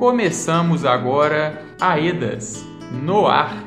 Começamos agora Aedas no ar.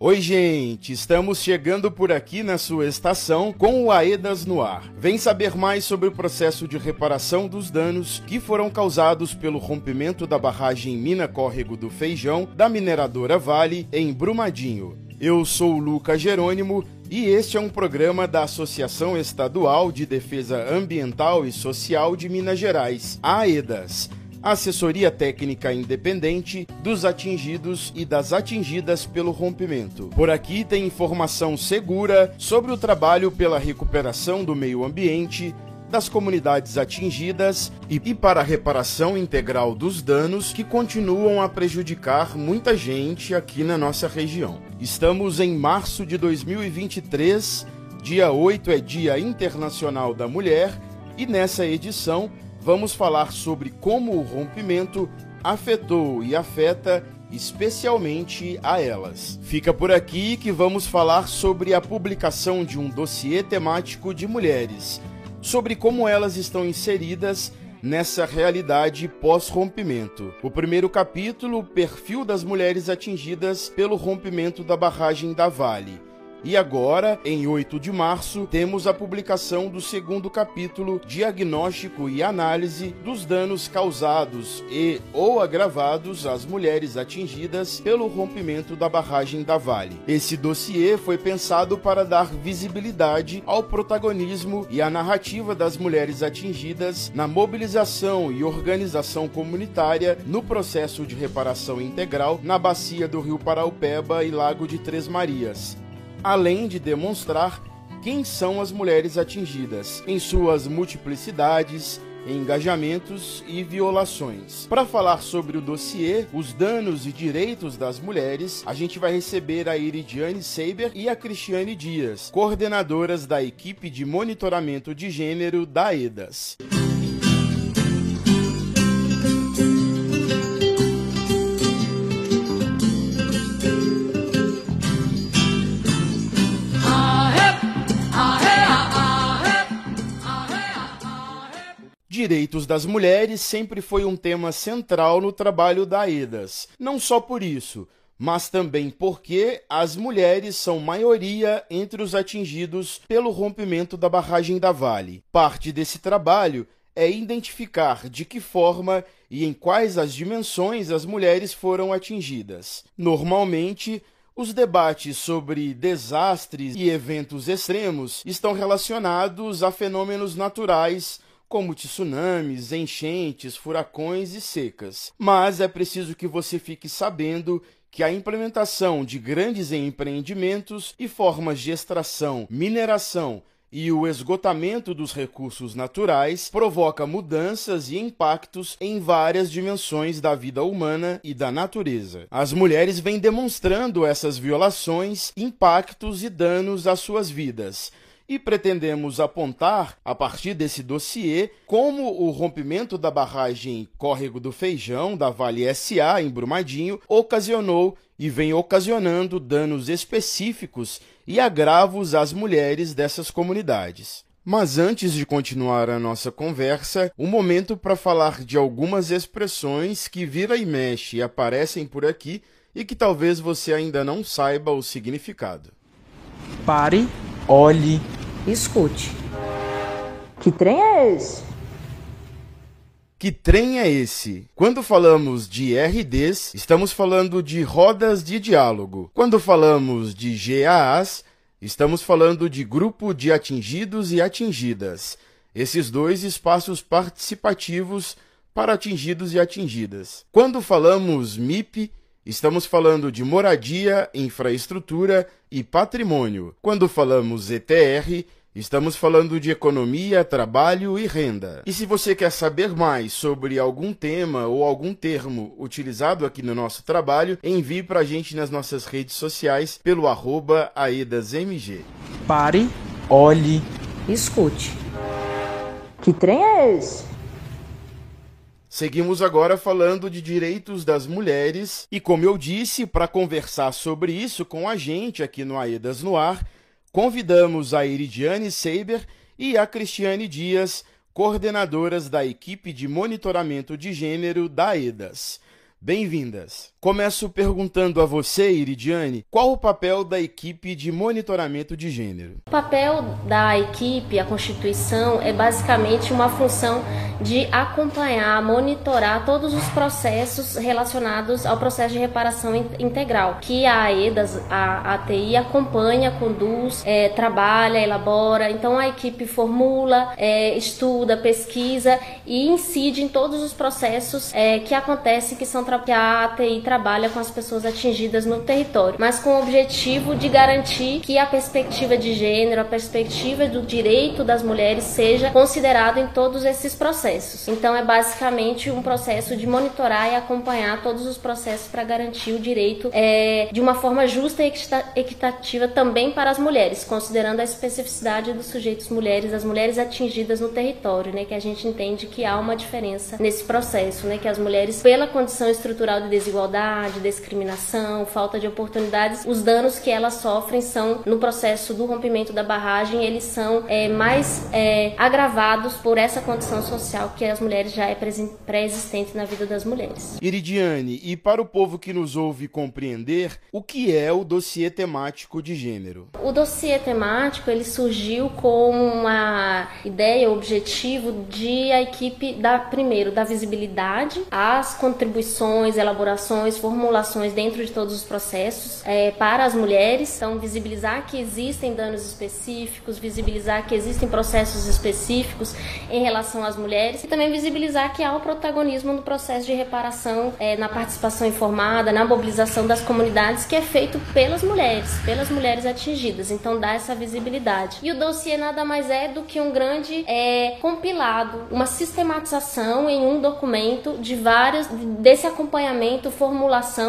Oi, gente! Estamos chegando por aqui na sua estação com o Aedas no ar. Vem saber mais sobre o processo de reparação dos danos que foram causados pelo rompimento da barragem Mina Córrego do Feijão da mineradora Vale em Brumadinho. Eu sou o Lucas Jerônimo e este é um programa da Associação Estadual de Defesa Ambiental e Social de Minas Gerais, AEDAS assessoria técnica independente dos atingidos e das atingidas pelo rompimento. Por aqui tem informação segura sobre o trabalho pela recuperação do meio ambiente, das comunidades atingidas e, para a reparação integral dos danos que continuam a prejudicar muita gente aqui na nossa região. Estamos em março de 2023, dia 8 é Dia Internacional da Mulher, e nessa edição vamos falar sobre como o rompimento afetou e afeta especialmente a elas. Fica por aqui que vamos falar sobre a publicação de um dossiê temático de mulheres, sobre como elas estão inseridas nessa realidade pós-rompimento. O primeiro capítulo, perfil das mulheres atingidas pelo rompimento da barragem da Vale. E agora, em 8 de março, temos a publicação do segundo capítulo Diagnóstico e Análise dos danos causados e ou agravados às mulheres atingidas pelo rompimento da barragem da Vale. Esse dossiê foi pensado para dar visibilidade ao protagonismo e à narrativa das mulheres atingidas na mobilização e organização comunitária no processo de reparação integral na bacia do Rio Paraupeba e Lago de Três Marias além de demonstrar quem são as mulheres atingidas, em suas multiplicidades, engajamentos e violações. Para falar sobre o dossiê, os danos e direitos das mulheres, a gente vai receber a Iridiane Seiber e a Cristiane Dias, coordenadoras da equipe de monitoramento de gênero da EDAS. Direitos das mulheres sempre foi um tema central no trabalho da EDAS. Não só por isso, mas também porque as mulheres são maioria entre os atingidos pelo rompimento da barragem da Vale. Parte desse trabalho é identificar de que forma e em quais as dimensões as mulheres foram atingidas. Normalmente, os debates sobre desastres e eventos extremos estão relacionados a fenômenos naturais como tsunamis, enchentes, furacões e secas. Mas é preciso que você fique sabendo que a implementação de grandes empreendimentos e formas de extração, mineração e o esgotamento dos recursos naturais provoca mudanças e impactos em várias dimensões da vida humana e da natureza. As mulheres vêm demonstrando essas violações, impactos e danos às suas vidas e pretendemos apontar, a partir desse dossiê, como o rompimento da barragem Córrego do Feijão, da Vale SA, em Brumadinho, ocasionou e vem ocasionando danos específicos e agravos às mulheres dessas comunidades. Mas antes de continuar a nossa conversa, um momento para falar de algumas expressões que vira e mexe aparecem por aqui e que talvez você ainda não saiba o significado. Pare, olhe, Escute. Que trem é esse? Que trem é esse? Quando falamos de RDs, estamos falando de rodas de diálogo. Quando falamos de GAAs, estamos falando de grupo de atingidos e atingidas. Esses dois espaços participativos para atingidos e atingidas. Quando falamos MIP, estamos falando de moradia, infraestrutura e patrimônio. Quando falamos ETR, Estamos falando de economia, trabalho e renda. E se você quer saber mais sobre algum tema ou algum termo utilizado aqui no nosso trabalho, envie para a gente nas nossas redes sociais pelo arroba aedasmg. Pare, olhe, escute. Que trem é esse? Seguimos agora falando de direitos das mulheres e, como eu disse, para conversar sobre isso com a gente aqui no Aedas no Ar, convidamos a Iridiane Seiber e a Cristiane Dias, coordenadoras da equipe de monitoramento de gênero da EDAS. Bem-vindas! Começo perguntando a você, Iridiane, qual o papel da equipe de monitoramento de gênero? O papel da equipe, a Constituição, é basicamente uma função de acompanhar, monitorar todos os processos relacionados ao processo de reparação integral, que a AEDAS, a ATI, acompanha, conduz, é, trabalha, elabora. Então a equipe formula, é, estuda, pesquisa e incide em todos os processos é, que acontecem, que são que a ATI trabalha com as pessoas atingidas no território, mas com o objetivo de garantir que a perspectiva de gênero, a perspectiva do direito das mulheres seja considerado em todos esses processos. Então é basicamente um processo de monitorar e acompanhar todos os processos para garantir o direito é, de uma forma justa e equitativa também para as mulheres, considerando a especificidade dos sujeitos mulheres, das mulheres atingidas no território, né, que a gente entende que há uma diferença nesse processo, né, que as mulheres pela condição estrutural de desigualdade desigualdade, discriminação, falta de oportunidades, os danos que elas sofrem são, no processo do rompimento da barragem, eles são é, mais é, agravados por essa condição social que as mulheres já é pré-existente na vida das mulheres. Iridiane, e para o povo que nos ouve compreender, o que é o dossiê temático de gênero? O dossiê temático ele surgiu com uma ideia, objetivo de a equipe da primeiro da visibilidade, as contribuições, elaborações formulações dentro de todos os processos é, para as mulheres. Então, visibilizar que existem danos específicos, visibilizar que existem processos específicos em relação às mulheres e também visibilizar que há o protagonismo no processo de reparação, é, na participação informada, na mobilização das comunidades que é feito pelas mulheres, pelas mulheres atingidas. Então, dá essa visibilidade. E o dossiê nada mais é do que um grande é, compilado, uma sistematização em um documento de vários desse acompanhamento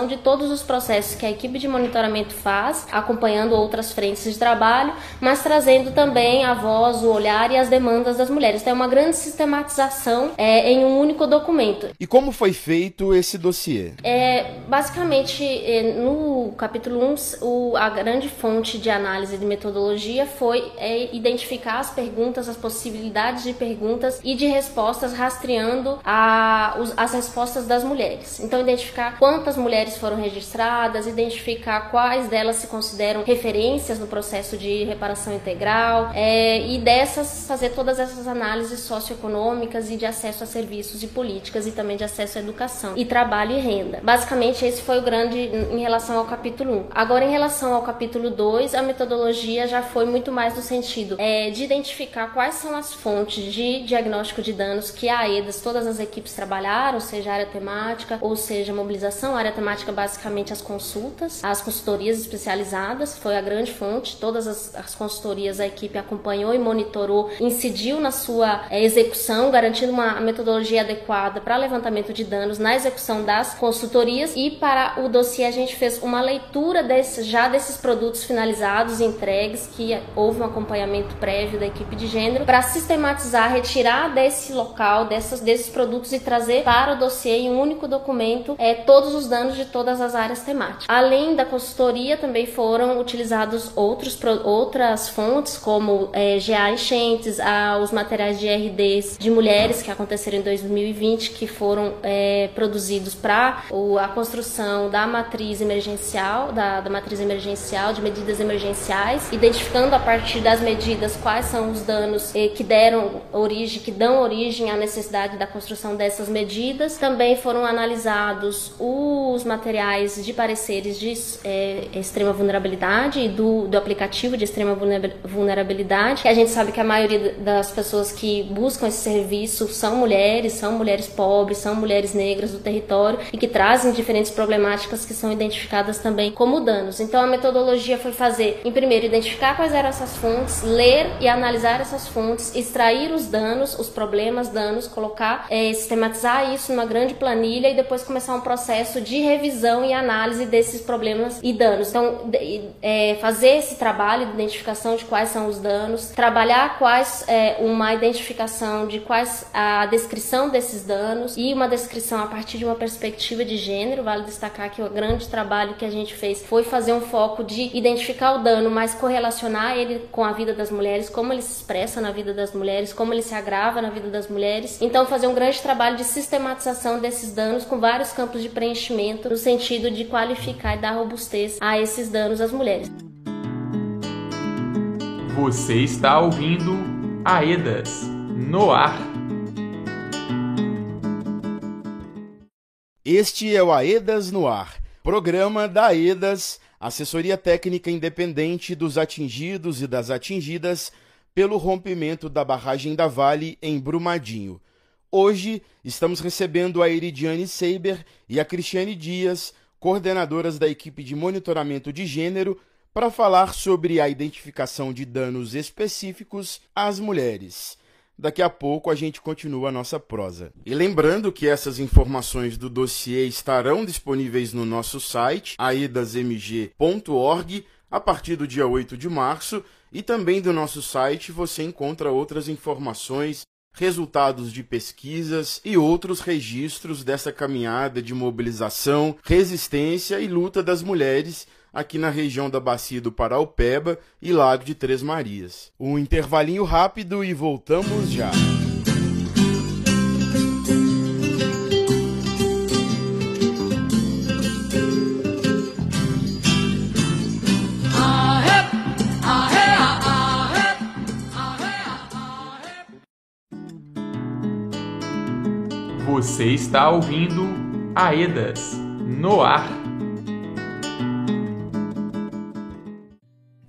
de todos os processos que a equipe de monitoramento faz, acompanhando outras frentes de trabalho, mas trazendo também a voz, o olhar e as demandas das mulheres. Então, é uma grande sistematização é, em um único documento. E como foi feito esse dossiê? É, basicamente, é, no capítulo 1, o, a grande fonte de análise de metodologia foi é, identificar as perguntas, as possibilidades de perguntas e de respostas, rastreando a, os, as respostas das mulheres. Então, identificar quantas mulheres foram registradas, identificar quais delas se consideram referências no processo de reparação integral é, e dessas fazer todas essas análises socioeconômicas e de acesso a serviços e políticas e também de acesso à educação e trabalho e renda. Basicamente, esse foi o grande em relação ao capítulo 1. Agora, em relação ao capítulo 2, a metodologia já foi muito mais no sentido é, de identificar quais são as fontes de diagnóstico de danos que a AEDAS, todas as equipes trabalharam, seja área temática ou seja mobilização a área temática basicamente as consultas, as consultorias especializadas, foi a grande fonte, todas as, as consultorias a equipe acompanhou e monitorou, incidiu na sua é, execução, garantindo uma metodologia adequada para levantamento de danos na execução das consultorias. E para o dossiê a gente fez uma leitura desse, já desses produtos finalizados e entregues, que houve um acompanhamento prévio da equipe de gênero, para sistematizar, retirar desse local, dessas, desses produtos e trazer para o dossiê. Em um único documento é, todos todos os danos de todas as áreas temáticas. Além da consultoria, também foram utilizados outros, outras fontes, como é, GA Enchentes, os materiais de RDs de mulheres que aconteceram em 2020, que foram é, produzidos para a construção da matriz emergencial, da, da matriz emergencial, de medidas emergenciais, identificando a partir das medidas quais são os danos é, que deram origem, que dão origem à necessidade da construção dessas medidas. Também foram analisados o os materiais de pareceres de é, extrema vulnerabilidade e do, do aplicativo de extrema vulnerabilidade, a gente sabe que a maioria das pessoas que buscam esse serviço são mulheres, são mulheres pobres, são mulheres negras do território e que trazem diferentes problemáticas que são identificadas também como danos. Então a metodologia foi fazer, em primeiro, identificar quais eram essas fontes, ler e analisar essas fontes, extrair os danos, os problemas, danos, colocar, é, sistematizar isso numa grande planilha e depois começar um processo processo de revisão e análise desses problemas e danos. Então, é, fazer esse trabalho de identificação de quais são os danos, trabalhar quais é, uma identificação de quais a descrição desses danos e uma descrição a partir de uma perspectiva de gênero. Vale destacar que o grande trabalho que a gente fez foi fazer um foco de identificar o dano, mas correlacionar ele com a vida das mulheres, como ele se expressa na vida das mulheres, como ele se agrava na vida das mulheres. Então, fazer um grande trabalho de sistematização desses danos com vários campos de preenchimento no sentido de qualificar e dar robustez a esses danos às mulheres. Você está ouvindo Aedas no ar. Este é o Aedas no ar, programa da Aedas, assessoria técnica independente dos atingidos e das atingidas pelo rompimento da barragem da Vale em Brumadinho. Hoje estamos recebendo a Iridiane Seiber e a Cristiane Dias, coordenadoras da equipe de monitoramento de gênero, para falar sobre a identificação de danos específicos às mulheres. Daqui a pouco a gente continua a nossa prosa. E lembrando que essas informações do dossiê estarão disponíveis no nosso site, aidasmg.org, a partir do dia 8 de março, e também do nosso site você encontra outras informações resultados de pesquisas e outros registros dessa caminhada de mobilização, resistência e luta das mulheres aqui na região da Bacia do Paraupeba e Lago de Três Marias. Um intervalinho rápido e voltamos já. Você está ouvindo Aedas no ar.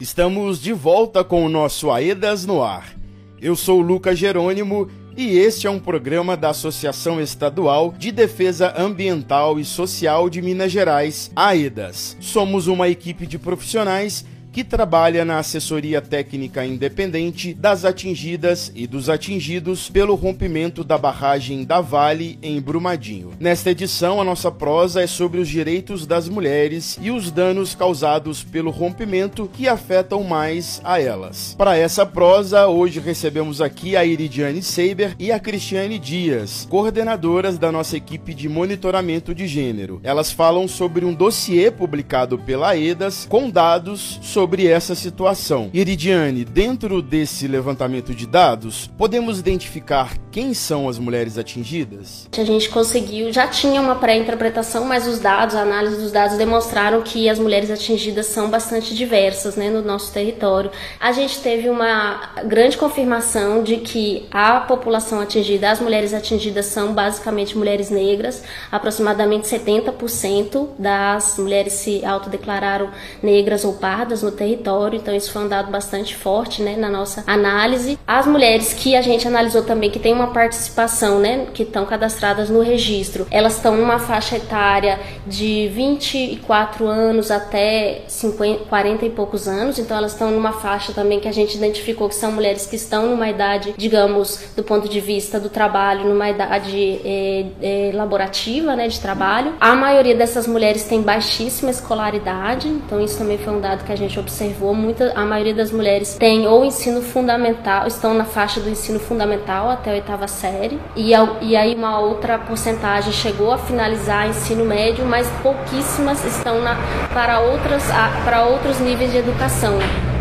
Estamos de volta com o nosso Aedas no ar. Eu sou Lucas Jerônimo e este é um programa da Associação Estadual de Defesa Ambiental e Social de Minas Gerais, AEDAS. Somos uma equipe de profissionais que trabalha na assessoria técnica independente das atingidas e dos atingidos pelo rompimento da barragem da Vale em Brumadinho. Nesta edição, a nossa prosa é sobre os direitos das mulheres e os danos causados pelo rompimento que afetam mais a elas. Para essa prosa, hoje recebemos aqui a Iridiane Seiber e a Cristiane Dias, coordenadoras da nossa equipe de monitoramento de gênero. Elas falam sobre um dossiê publicado pela EDAS com dados sobre sobre essa situação. Iridiane, dentro desse levantamento de dados, podemos identificar quem são as mulheres atingidas? A gente conseguiu, já tinha uma pré-interpretação, mas os dados, a análise dos dados demonstraram que as mulheres atingidas são bastante diversas né, no nosso território. A gente teve uma grande confirmação de que a população atingida, as mulheres atingidas são basicamente mulheres negras, aproximadamente 70% das mulheres se autodeclararam negras ou pardas no no território, então isso foi um dado bastante forte, né, na nossa análise. As mulheres que a gente analisou também que tem uma participação, né, que estão cadastradas no registro, elas estão numa faixa etária de 24 anos até 50, 40 e poucos anos, então elas estão numa faixa também que a gente identificou que são mulheres que estão numa idade, digamos, do ponto de vista do trabalho, numa idade é, é, laborativa, né, de trabalho. A maioria dessas mulheres tem baixíssima escolaridade, então isso também foi um dado que a gente observou, muita, a maioria das mulheres tem ou ensino fundamental, estão na faixa do ensino fundamental até a oitava série, e, e aí uma outra porcentagem chegou a finalizar ensino médio, mas pouquíssimas estão na, para, outras, para outros níveis de educação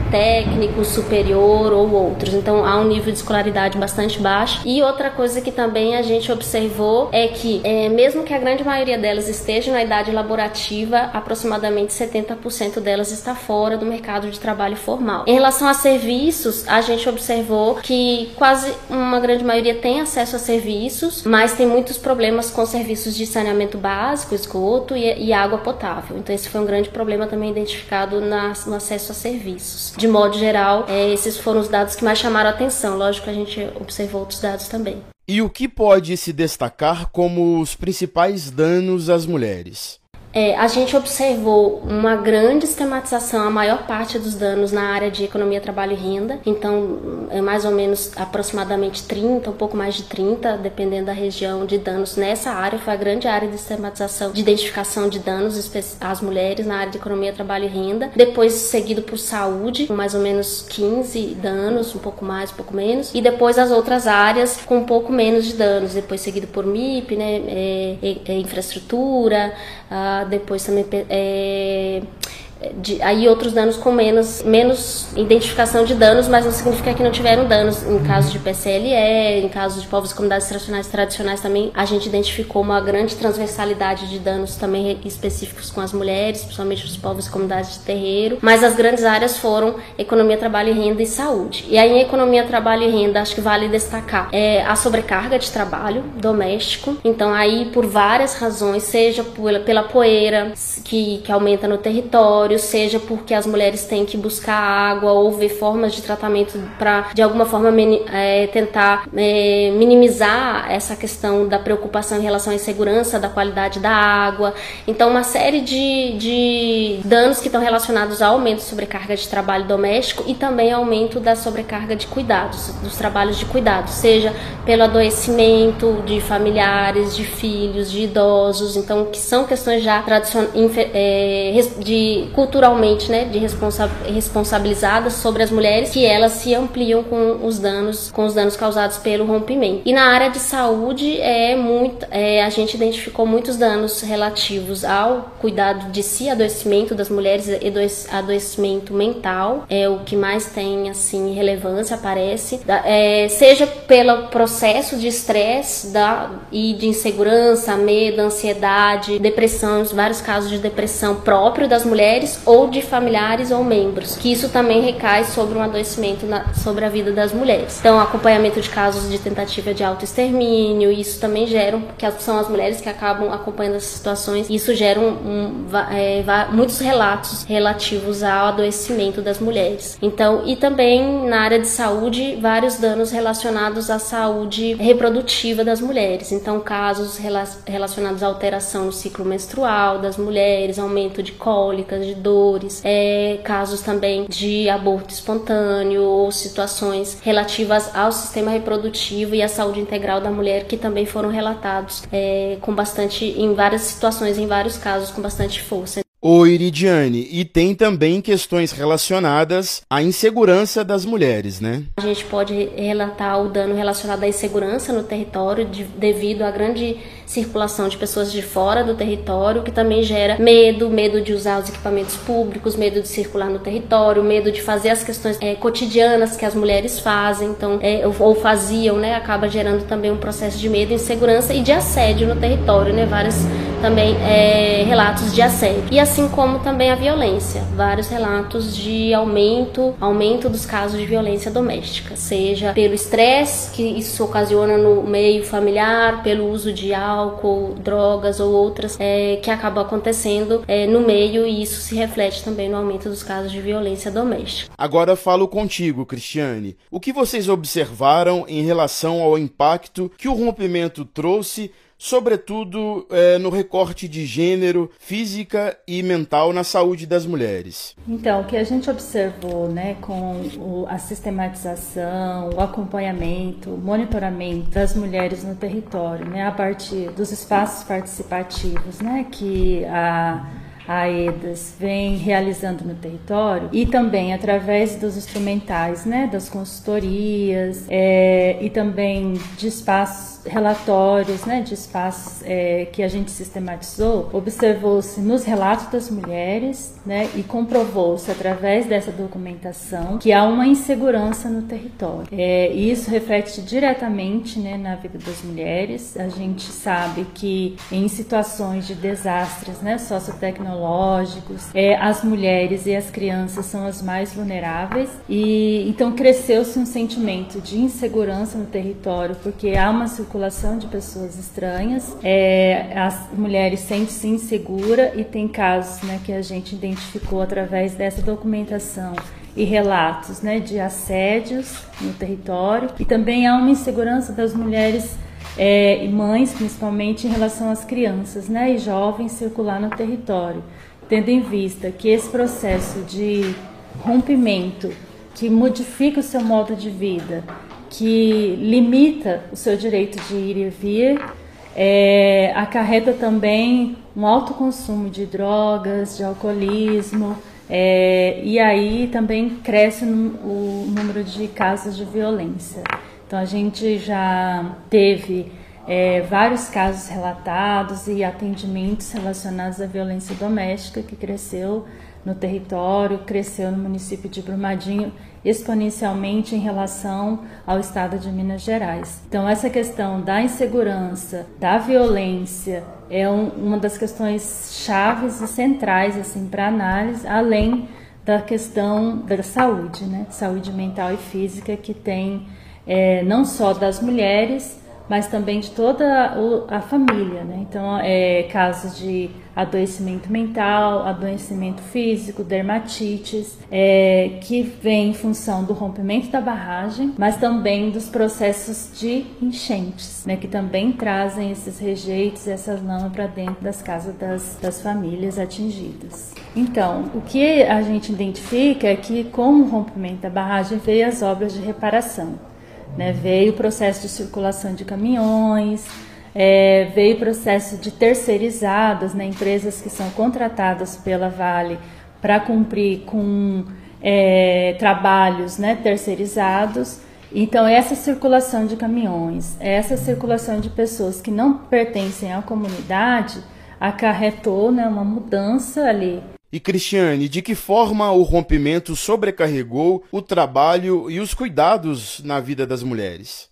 técnico, superior ou outros. Então há um nível de escolaridade bastante baixo. E outra coisa que também a gente observou é que, é, mesmo que a grande maioria delas esteja na idade laborativa, aproximadamente 70% delas está fora do mercado de trabalho formal. Em relação a serviços, a gente observou que quase uma grande maioria tem acesso a serviços, mas tem muitos problemas com serviços de saneamento básico, esgoto e, e água potável. Então esse foi um grande problema também identificado na, no acesso a serviços de modo geral, é, esses foram os dados que mais chamaram a atenção. Lógico que a gente observou outros dados também. E o que pode se destacar como os principais danos às mulheres? É, a gente observou uma grande esquematização, a maior parte dos danos na área de economia, trabalho e renda. Então, é mais ou menos aproximadamente 30, um pouco mais de 30, dependendo da região, de danos nessa área. Foi a grande área de esquematização, de identificação de danos às mulheres na área de economia, trabalho e renda. Depois, seguido por saúde, com mais ou menos 15 danos, um pouco mais, um pouco menos. E depois as outras áreas com um pouco menos de danos. Depois, seguido por MIP, né, é, é, é infraestrutura, depois também é, de, aí outros danos com menos, menos identificação de danos, mas não significa que não tiveram danos. Em caso de PCLE, em caso de povos e comunidades tradicionais, tradicionais também, a gente identificou uma grande transversalidade de danos também específicos com as mulheres, principalmente os povos e comunidades de terreiro. Mas as grandes áreas foram economia, trabalho e renda e saúde. E aí em economia, trabalho e renda, acho que vale destacar é a sobrecarga de trabalho doméstico. Então aí por várias razões, seja pela, pela poeira que, que aumenta no território, seja porque as mulheres têm que buscar água ou ver formas de tratamento para, de alguma forma, é, tentar é, minimizar essa questão da preocupação em relação à insegurança da qualidade da água. Então, uma série de, de danos que estão relacionados ao aumento de sobrecarga de trabalho doméstico e também aumento da sobrecarga de cuidados, dos trabalhos de cuidado, seja pelo adoecimento de familiares, de filhos, de idosos, então que são questões já tradicionais é, de culturalmente, né, de responsa responsabilizadas sobre as mulheres, que elas se ampliam com os danos, com os danos causados pelo rompimento. E na área de saúde é muito, é, a gente identificou muitos danos relativos ao cuidado de si, adoecimento das mulheres, adoecimento mental, é o que mais tem assim relevância aparece, é, seja pelo processo de estresse e de insegurança, medo, ansiedade, depressão, vários casos de depressão próprio das mulheres mulheres ou de familiares ou membros, que isso também recai sobre um adoecimento na, sobre a vida das mulheres. Então, acompanhamento de casos de tentativa de autoextermínio, isso também gera, que são as mulheres que acabam acompanhando essas situações, isso gera um, um, é, muitos relatos relativos ao adoecimento das mulheres. Então, e também na área de saúde, vários danos relacionados à saúde reprodutiva das mulheres. Então, casos relacionados à alteração no ciclo menstrual das mulheres, aumento de cólicas, de dores, é, casos também de aborto espontâneo ou situações relativas ao sistema reprodutivo e à saúde integral da mulher que também foram relatados é, com bastante, em várias situações, em vários casos, com bastante força. O Iridiane, e tem também questões relacionadas à insegurança das mulheres, né? A gente pode relatar o dano relacionado à insegurança no território de, devido à grande circulação de pessoas de fora do território, que também gera medo, medo de usar os equipamentos públicos, medo de circular no território, medo de fazer as questões é, cotidianas que as mulheres fazem, então é, ou faziam, né? Acaba gerando também um processo de medo, insegurança e de assédio no território, né? Vários também é, relatos de assédio. E assim como também a violência, vários relatos de aumento, aumento dos casos de violência doméstica, seja pelo estresse que isso ocasiona no meio familiar, pelo uso de álcool, drogas ou outras é, que acabam acontecendo é, no meio e isso se reflete também no aumento dos casos de violência doméstica. Agora falo contigo, Cristiane. O que vocês observaram em relação ao impacto que o rompimento trouxe sobretudo é, no recorte de gênero, física e mental na saúde das mulheres. Então, o que a gente observou né, com o, a sistematização, o acompanhamento, o monitoramento das mulheres no território, né, a partir dos espaços participativos né, que a a EDAS vem realizando no território e também através dos instrumentais, né, das consultorias é, e também de espaços relatórios né, de espaços é, que a gente sistematizou, observou-se nos relatos das mulheres né, e comprovou-se através dessa documentação que há uma insegurança no território. É, e isso reflete diretamente né, na vida das mulheres. A gente sabe que em situações de desastres né, sociotecnológicos, é, as mulheres e as crianças são as mais vulneráveis. E então cresceu-se um sentimento de insegurança no território porque há uma circulação de pessoas estranhas, é, as mulheres sentem-se insegura e tem casos né, que a gente identificou através dessa documentação e relatos né, de assédios no território. E também há uma insegurança das mulheres é, mães, principalmente em relação às crianças né, e jovens circular no território, tendo em vista que esse processo de rompimento que modifica o seu modo de vida, que limita o seu direito de ir e vir, é, acarreta também um alto consumo de drogas, de alcoolismo, é, e aí também cresce o número de casos de violência. Então a gente já teve é, vários casos relatados e atendimentos relacionados à violência doméstica que cresceu no território, cresceu no município de Brumadinho exponencialmente em relação ao estado de Minas Gerais. Então essa questão da insegurança, da violência é um, uma das questões chaves e centrais assim para análise, além da questão da saúde, né? Saúde mental e física que tem é, não só das mulheres, mas também de toda a família. Né? Então, é, casos de adoecimento mental, adoecimento físico, dermatites, é, que vem em função do rompimento da barragem, mas também dos processos de enchentes, né? que também trazem esses rejeitos, essas lamas para dentro das casas das, das famílias atingidas. Então, o que a gente identifica é que com o rompimento da barragem veio as obras de reparação. Né? Veio o processo de circulação de caminhões, é, veio o processo de terceirizadas, né? empresas que são contratadas pela Vale para cumprir com é, trabalhos né? terceirizados. Então, essa circulação de caminhões, essa circulação de pessoas que não pertencem à comunidade, acarretou né, uma mudança ali e Cristiane, de que forma o rompimento sobrecarregou o trabalho e os cuidados na vida das mulheres?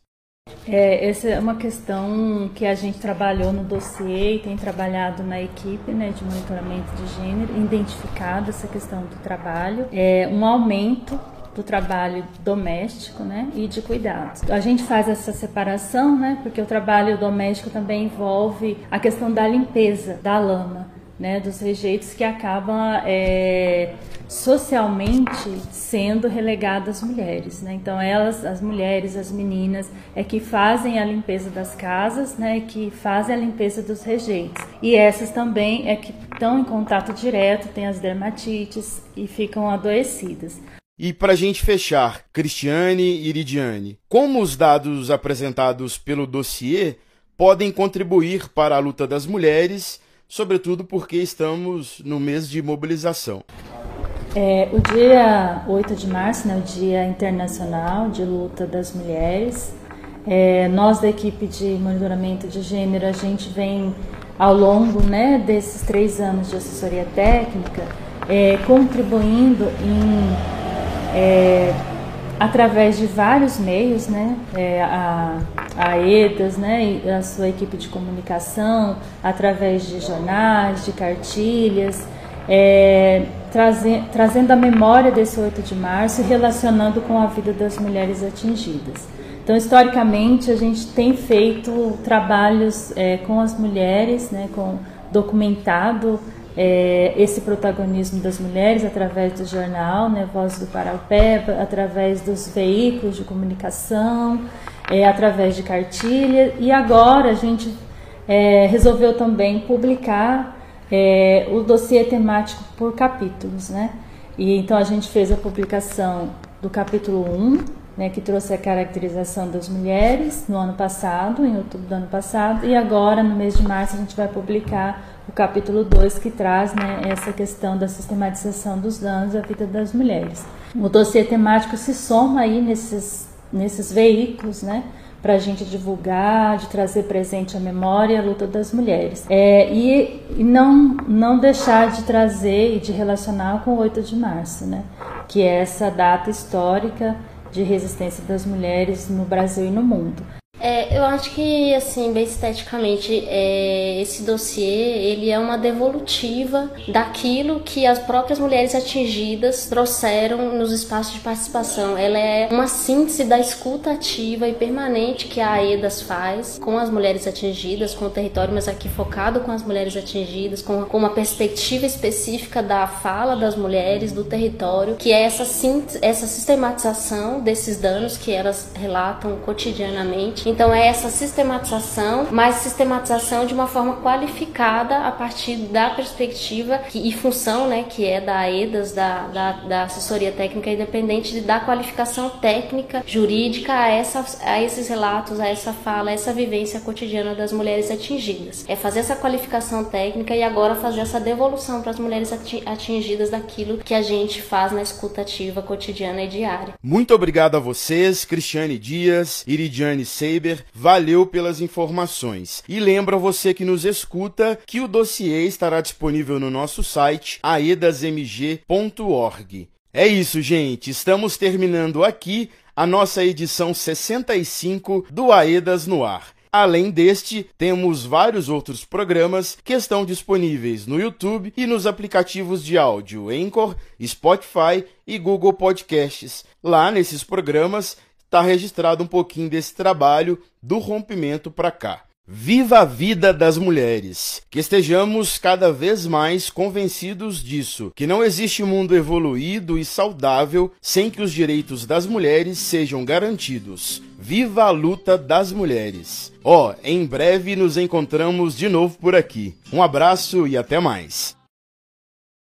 É, essa é uma questão que a gente trabalhou no dossiê e tem trabalhado na equipe né, de monitoramento de gênero, identificado essa questão do trabalho, é um aumento do trabalho doméstico né, e de cuidados. A gente faz essa separação, né, porque o trabalho doméstico também envolve a questão da limpeza da lama né, dos rejeitos que acabam é, socialmente sendo relegadas às mulheres. Né? Então elas, as mulheres, as meninas, é que fazem a limpeza das casas, né, que fazem a limpeza dos rejeitos. E essas também é que estão em contato direto, têm as dermatites e ficam adoecidas. E para a gente fechar, Cristiane e Iridiane, como os dados apresentados pelo dossiê podem contribuir para a luta das mulheres sobretudo porque estamos no mês de mobilização. É, o dia 8 de março, né, o Dia Internacional de Luta das Mulheres, é, nós da equipe de monitoramento de gênero, a gente vem ao longo né, desses três anos de assessoria técnica é, contribuindo em é, através de vários meios, né, é, a, a EDAS, né, e a sua equipe de comunicação, através de jornais, de cartilhas, é, traze, trazendo a memória desse 8 de março e relacionando com a vida das mulheres atingidas. Então, historicamente, a gente tem feito trabalhos é, com as mulheres, né, com documentado é, esse protagonismo das mulheres através do jornal, né, Voz do Paraupeba, através dos veículos de comunicação, é, através de cartilha. E agora a gente é, resolveu também publicar é, o dossiê temático por capítulos. Né? E, então a gente fez a publicação do capítulo 1, né, que trouxe a caracterização das mulheres no ano passado, em outubro do ano passado, e agora, no mês de março, a gente vai publicar o capítulo 2, que traz né, essa questão da sistematização dos danos à vida das mulheres. O dossiê temático se soma aí nesses, nesses veículos, né? para a gente divulgar, de trazer presente a memória e a luta das mulheres. É, e, e não, não deixar de trazer e de relacionar com o 8 de março, né? que é essa data histórica de resistência das mulheres no Brasil e no mundo. É, eu acho que, assim, bem esteticamente, é, esse dossiê, ele é uma devolutiva daquilo que as próprias mulheres atingidas trouxeram nos espaços de participação. Ela é uma síntese da escuta ativa e permanente que a AEDAS faz com as mulheres atingidas, com o território, mas aqui focado com as mulheres atingidas, com, com uma perspectiva específica da fala das mulheres, do território, que é essa, síntese, essa sistematização desses danos que elas relatam cotidianamente então é essa sistematização, mas sistematização de uma forma qualificada a partir da perspectiva que, e função, né, que é da AEDAS, da, da, da assessoria técnica independente, de dar qualificação técnica, jurídica a, essa, a esses relatos, a essa fala, a essa vivência cotidiana das mulheres atingidas. É fazer essa qualificação técnica e agora fazer essa devolução para as mulheres atingidas daquilo que a gente faz na escutativa cotidiana e diária. Muito obrigado a vocês, Cristiane Dias, Iridiane Seiber, valeu pelas informações. E lembra você que nos escuta que o dossiê estará disponível no nosso site aedasmg.org. É isso, gente. Estamos terminando aqui a nossa edição 65 do Aedas no Ar. Além deste, temos vários outros programas que estão disponíveis no YouTube e nos aplicativos de áudio Anchor, Spotify e Google Podcasts. Lá nesses programas está registrado um pouquinho desse trabalho do rompimento para cá. Viva a vida das mulheres! Que estejamos cada vez mais convencidos disso, que não existe mundo evoluído e saudável sem que os direitos das mulheres sejam garantidos. Viva a luta das mulheres! Ó, oh, em breve nos encontramos de novo por aqui. Um abraço e até mais!